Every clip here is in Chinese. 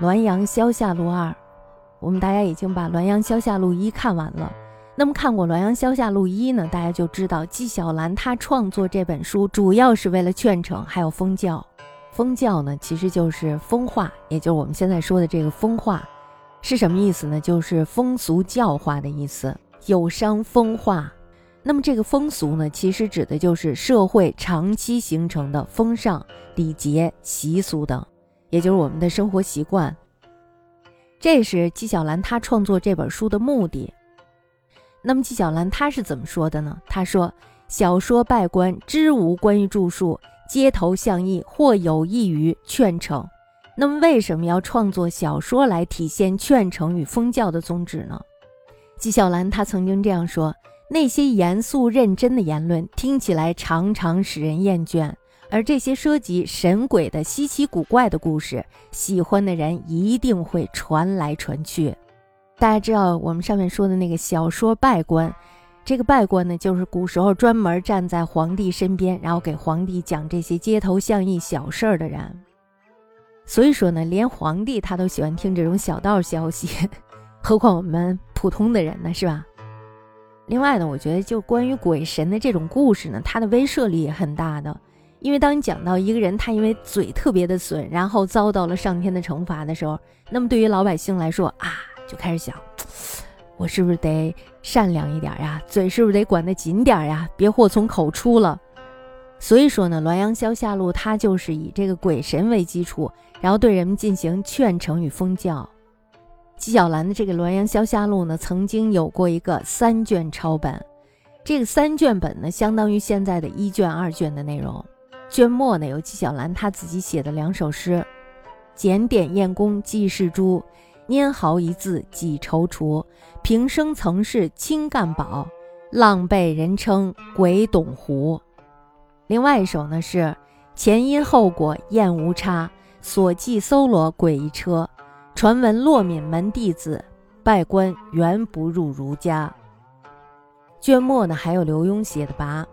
滦阳消夏路二。我们大家已经把滦阳消夏路一看完了。那么看过滦阳消夏路一呢大家就知道纪晓岚他创作这本书主要是为了劝惩还有封教。封教呢其实就是风化也就是我们现在说的这个风化是什么意思呢？就是风俗教化的意思。有伤风化那么这个风俗呢，其实指的就是社会长期形成的风尚、礼节、习俗等，也就是我们的生活习惯。这是纪晓岚他创作这本书的目的。那么纪晓岚他是怎么说的呢？他说：“小说拜官知无关于著述，街头巷议或有益于劝惩。”那么为什么要创作小说来体现劝惩与封教的宗旨呢？纪晓岚他曾经这样说。那些严肃认真的言论听起来常常使人厌倦，而这些涉及神鬼的稀奇古怪的故事，喜欢的人一定会传来传去。大家知道我们上面说的那个小说拜官，这个拜官呢，就是古时候专门站在皇帝身边，然后给皇帝讲这些街头巷议小事儿的人。所以说呢，连皇帝他都喜欢听这种小道消息，何况我们普通的人呢，是吧？另外呢，我觉得就关于鬼神的这种故事呢，它的威慑力也很大的。因为当你讲到一个人他因为嘴特别的损，然后遭到了上天的惩罚的时候，那么对于老百姓来说啊，就开始想，我是不是得善良一点呀？嘴是不是得管得紧点呀？别祸从口出了。所以说呢，《滦阳消夏录》它就是以这个鬼神为基础，然后对人们进行劝惩与封教。纪晓岚的这个《滦阳消夏录》呢，曾经有过一个三卷抄本，这个三卷本呢，相当于现在的一卷、二卷的内容。卷末呢，有纪晓岚他自己写的两首诗：“检点验功记事诸，拈毫一字几踌躇。平生曾是清干宝，浪被人称鬼董狐。”另外一首呢是“前因后果验无差，所记搜罗鬼一车。”传闻骆敏门弟子拜官原不入儒家。卷末呢还有刘墉写的跋：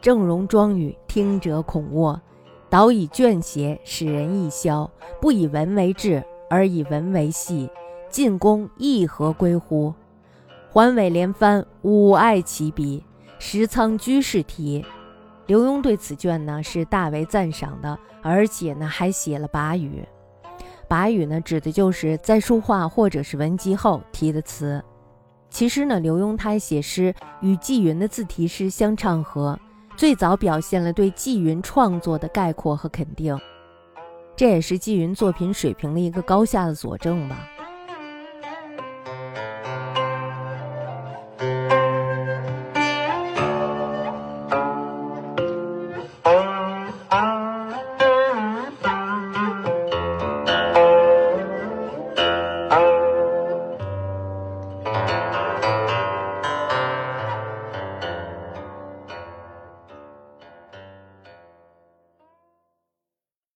正容庄宇听者恐卧，导以卷写使人易消。不以文为志，而以文为戏，进宫亦何归乎？环尾连番，吾爱其笔，石仓居士题。刘墉对此卷呢是大为赞赏的，而且呢还写了跋语。把语呢，指的就是在书画或者是文集后提的词。其实呢，刘墉他写诗与纪云的字题诗相唱和，最早表现了对纪云创作的概括和肯定，这也是纪云作品水平的一个高下的佐证吧。